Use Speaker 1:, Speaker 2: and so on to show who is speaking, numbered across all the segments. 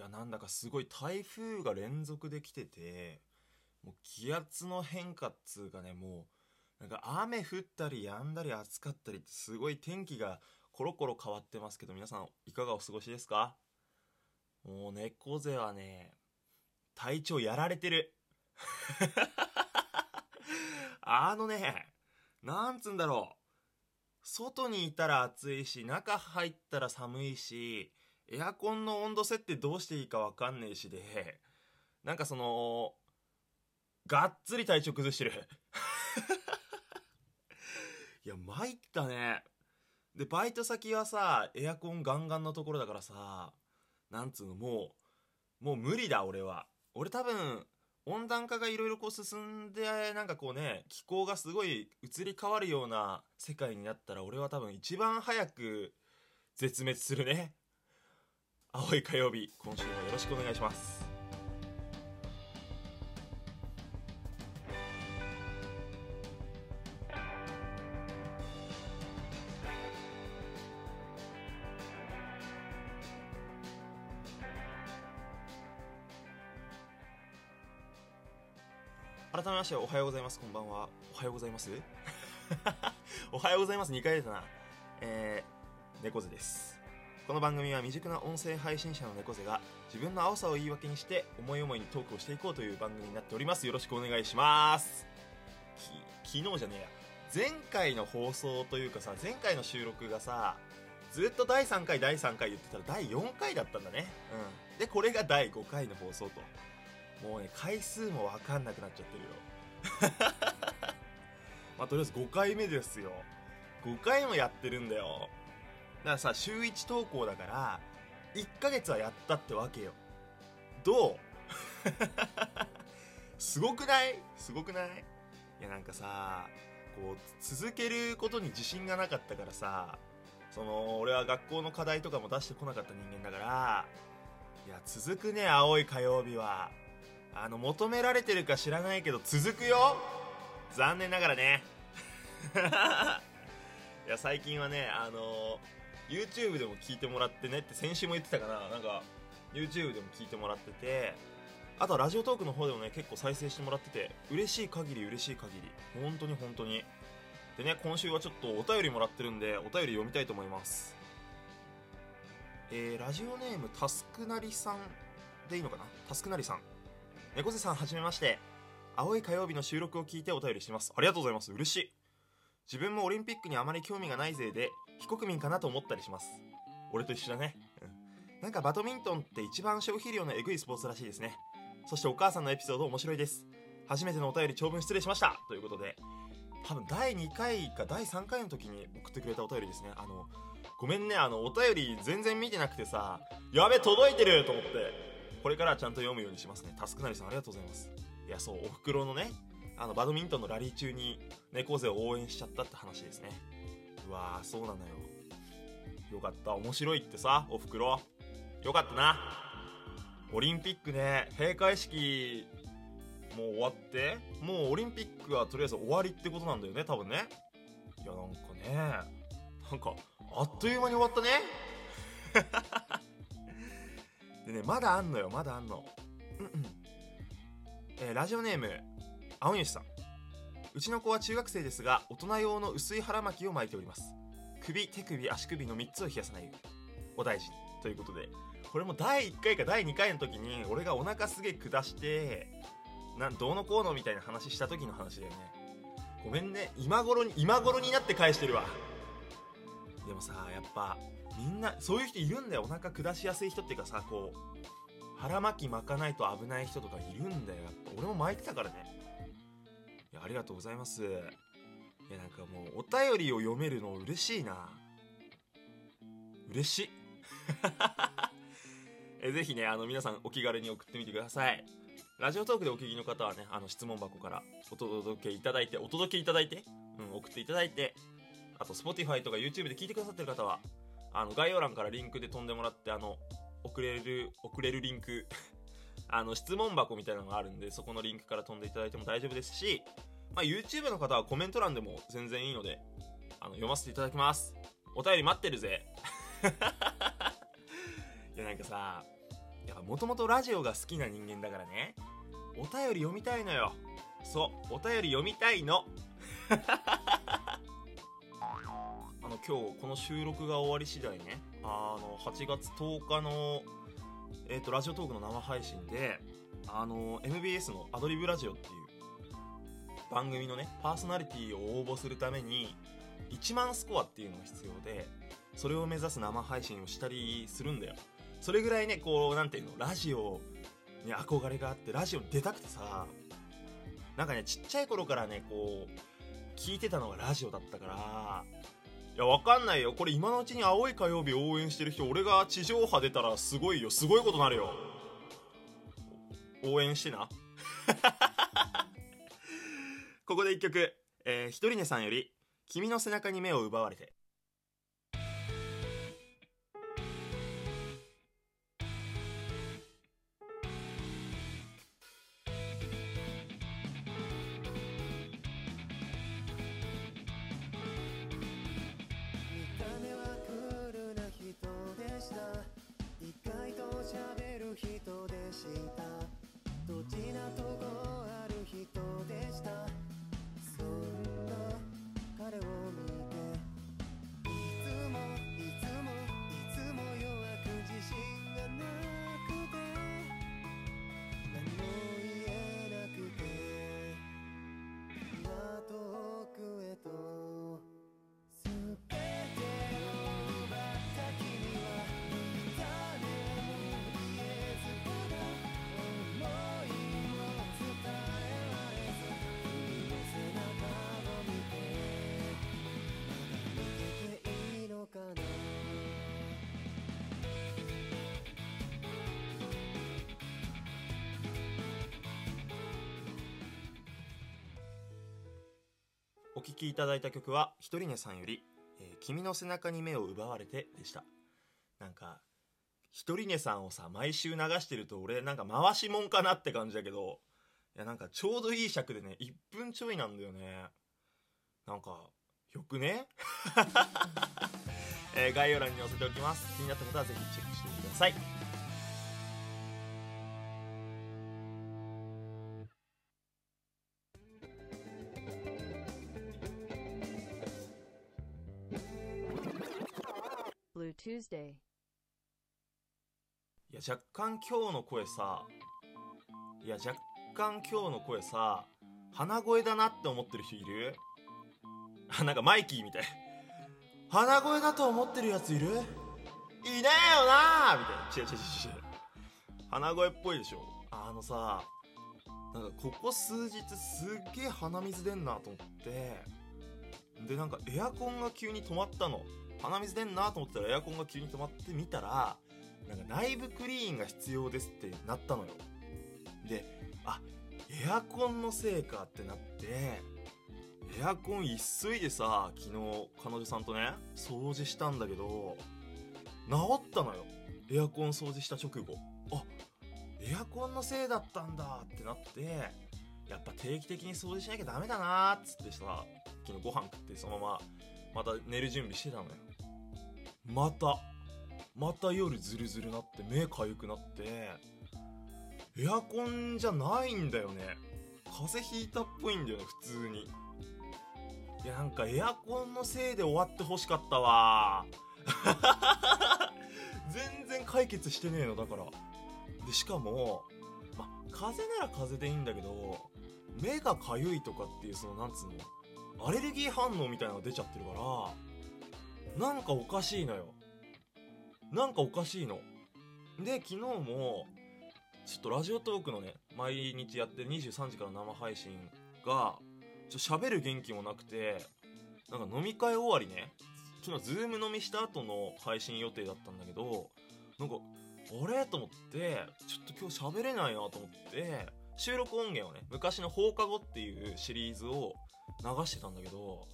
Speaker 1: やなんだかすごい台風が連続で来ててもう気圧の変化っつうかねもうなんか雨降ったり止んだり暑かったりってすごい天気がコロコロ変わってますけど皆さんいかがお過ごしですか？もう猫背はね体調やられてる。あのねなんつうんだろう。外にいたら暑いし中入ったら寒いしエアコンの温度設定どうしていいか分かんねえしでなんかそのがっつり体調崩してる。いや参ったね。でバイト先はさエアコンガンガンのところだからさなんつうのもうもう無理だ俺は。俺多分温暖化がいろいろこう進んでなんかこうね気候がすごい移り変わるような世界になったら俺は多分一番早く絶滅するね。青い火曜日今週もよろしくお願いします。改めましておはようございます。こんばんは。おはようございます？おはようございます。2回出たな。えー、猫背です。この番組は未熟な音声配信者の猫背が自分の青さを言い訳にして思い思いにトークをしていこうという番組になっております。よろしくお願いします。き昨日じゃねえや。前回の放送というかさ前回の収録がさずっと第3回第3回言ってたら第4回だったんだね。うん。でこれが第5回の放送と。もうね回数も分かんなくなっちゃってるよ。まあとりあえず5回目ですよ。5回もやってるんだよ。からさ週1投稿だから1ヶ月はやったってわけよ。どう？すごくない？すごくない？いやなんかさこう続けることに自信がなかったからさその俺は学校の課題とかも出してこなかった人間だからいや続くね青い火曜日は。あの求められてるか知らないけど続くよ。残念ながらね。いや最近はねあの YouTube でも聞いてもらってねって先週も言ってたかななんか YouTube でも聞いてもらっててあとはラジオトークの方でもね結構再生してもらってて嬉しい限り嬉しい限り。本当に本当に。でね今週はちょっとお便りもらってるんでお便り読みたいと思います。えー、ラジオネームタスクなりさんでいいのかな？タスクなりさん。猫背さんはじめまして。青い火曜日の収録を聞いてお便りしてます。ありがとうございます。嬉しい。自分もオリンピックにあまり興味がないぜいで非国民かなと思ったりします。俺と一緒だね、なんかバドミントンって一番消費量のエグいスポーツらしいですね。そしてお母さんのエピソード面白いです。初めてのお便り長文失礼しました。ということで多分第2回か第3回の時に送ってくれたお便りですね。あのごめんねあのお便り全然見てなくてさやべ届いてると思ってこれからちゃんと読むようにしますね。タスクなりさんありがとうございます。いやそうおふくろのねあのバドミントンのラリー中に猫背を応援しちゃったって話ですね。うわーそうなのよ。よかった。面白いってさおふくろ。よかったな。オリンピックね閉会式もう終わってもうオリンピックはとりあえず終わりってことなんだよね多分ね。いやなんかねなんかあっという間に終わったね。でねまだあんのよまだあんの。うんうん。えー、ラジオネーム青西さん。うちの子は中学生ですが大人用の薄い腹巻きを巻いております。首手首足首の3つを冷やさない。ようにお大事に。ということでこれも第1回か第2回の時に俺がお腹すげえ下してなんどうのこうのみたいな話した時の話だよね。ごめんね。今頃に今頃になって返してるわ。でもさやっぱみんなそういう人いるんだよ。お腹下しやすい人っていうかさこう腹巻き巻かないと危ない人とかいるんだよ。やっぱ俺も巻いてたからね。いやありがとうございます。いやなんかもうお便りを読めるの嬉しいな。嬉しい。えぜひねあの皆さんお気軽に送ってみてください。ラジオトークでお聞きの方はねあの質問箱からお届けいただいてお届けいただいて、うん、送っていただいてあと Spotify とか YouTube で聞いてくださってる方はあの概要欄からリンクで飛んでもらってあの送れる送れるリンクあの質問箱みたいなのがあるんでそこのリンクから飛んでいただいても大丈夫ですし、まあ、YouTube の方はコメント欄でも全然いいのであの読ませていただきます。お便り待ってるぜ。いやなんかさやっぱもともとラジオが好きな人間だからね。お便り読みたいのよ。そうお便り読みたいの。あの今日この収録が終わり次第ねあの8月10日のえっ、とラジオトークの生配信であの MBS のアドリブラジオっていう番組のねパーソナリティを応募するために1万スコアっていうのが必要でそれを目指す生配信をしたりするんだよ。それぐらいねこうなんていうのラジオに憧れがあってラジオに出たくてさなんかねちっちゃい頃からねこう聞いてたのがラジオだったからいやわかんないよ。これ今のうちに青い火曜日応援してる人俺が地上波出たらすごいよ。すごいことなるよ。応援してな。ここで一曲、えー、ひとりねさんより「君の背中に目を奪われて」お聴きいただいた曲はひとりねさんより、えー君の背中に目を奪われて」でした。なんかひとりねさんをさ毎週流してると俺なんか回しもんかなって感じだけどいやなんかちょうどいい尺でね1分ちょいなんだよね。なんかよくね、えー概要欄に載せておきます。気になった方はぜひチェックしてみてください。
Speaker 2: Tuesday.
Speaker 1: いや若干今日の声さいや若干今日の声さ鼻声だなって思ってる人いる？あ なんかマイキーみたい。鼻声だと思ってるやついる？いねえよな！みたいな。違う違う違う違う。鼻声っぽいでしょ？あのさなんかここ数日すっげえ鼻水出んなと思って。でなんかエアコンが急に止まったの。鼻水出んなと思ったらエアコンが急に止まってみたらなんか内部クリーンが必要ですってなったのよ。であエアコンのせいかってなってエアコン急いでさ昨日彼女さんとね掃除したんだけど治ったのよ。エアコン掃除した直後。あエアコンのせいだったんだってなってやっぱ定期的に掃除しなきゃダメだなーっつってさ昨日ご飯食ってそのまままた寝る準備してたのよ。またまた夜ズルズルなって目かゆくなってエアコンじゃないんだよね。風邪ひいたっぽいんだよね普通に。いやなんかエアコンのせいで終わってほしかったわ。全然解決してねえのだから。でしかも、ま、風邪なら風邪でいいんだけど目がかゆいとかっていうそのなんつうのアレルギー反応みたいなのが出ちゃってるからなんかおかしいのよ。なんかおかしいの。で昨日もちょっとラジオトークのね毎日やってる23時から生配信がちょ喋る元気もなくてなんか飲み会終わりねちょっとズーム飲みした後の配信予定だったんだけどなんかあれ？と思ってちょっと今日喋れないなと思って収録音源をね昔の放課後っていうシリーズを流してたんだけど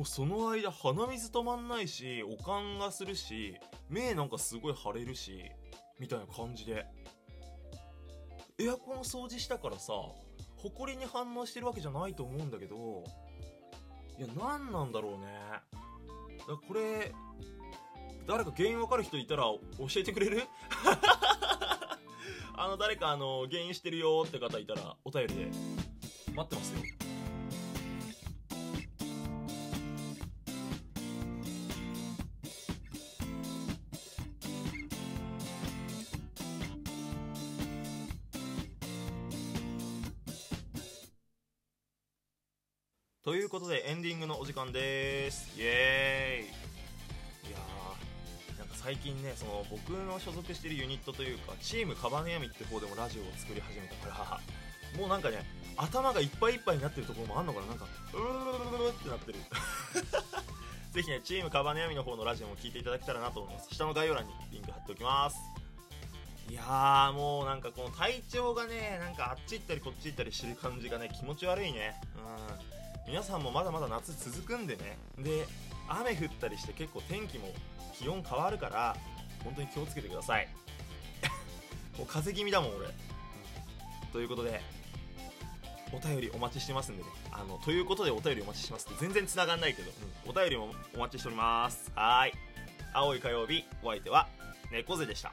Speaker 1: もうその間鼻水止まんないしおかんがするし目なんかすごい腫れるしみたいな感じで。エアコン掃除したからさホコリに反応してるわけじゃないと思うんだけどいや何なんだろうね。だこれ誰か原因わかる人いたら教えてくれる？あの誰かあの原因してるよって方いたらお便りで。待ってますよ。ということでエンディングのお時間です。イエーイ。いやーなんか最近ねその僕の所属してるユニットというかチームカバネヤミって方でもラジオを作り始めた。からもうなんかね頭がいっぱいいっぱいになってるところもあんのかな。なんかうるるるるるってなってる。ぜひねチームカバネヤミの方のラジオも聞いていただけたらなと思います。下の概要欄にリンク貼っておきます。いやーもうなんかこの体調がねなんかあっち行ったりこっち行ったりしてる感じがね気持ち悪いね。うん皆さんもまだまだ夏続くんでね。で雨降ったりして結構天気も気温変わるから本当に気をつけてください。もう風邪気味だもん俺、うんということでお便りお待ちしてますんでね。あのということでお便りお待ちしてますって全然繋がんないけど、うん。お便りもお待ちしております。はーい。青い火曜日お相手は猫背でした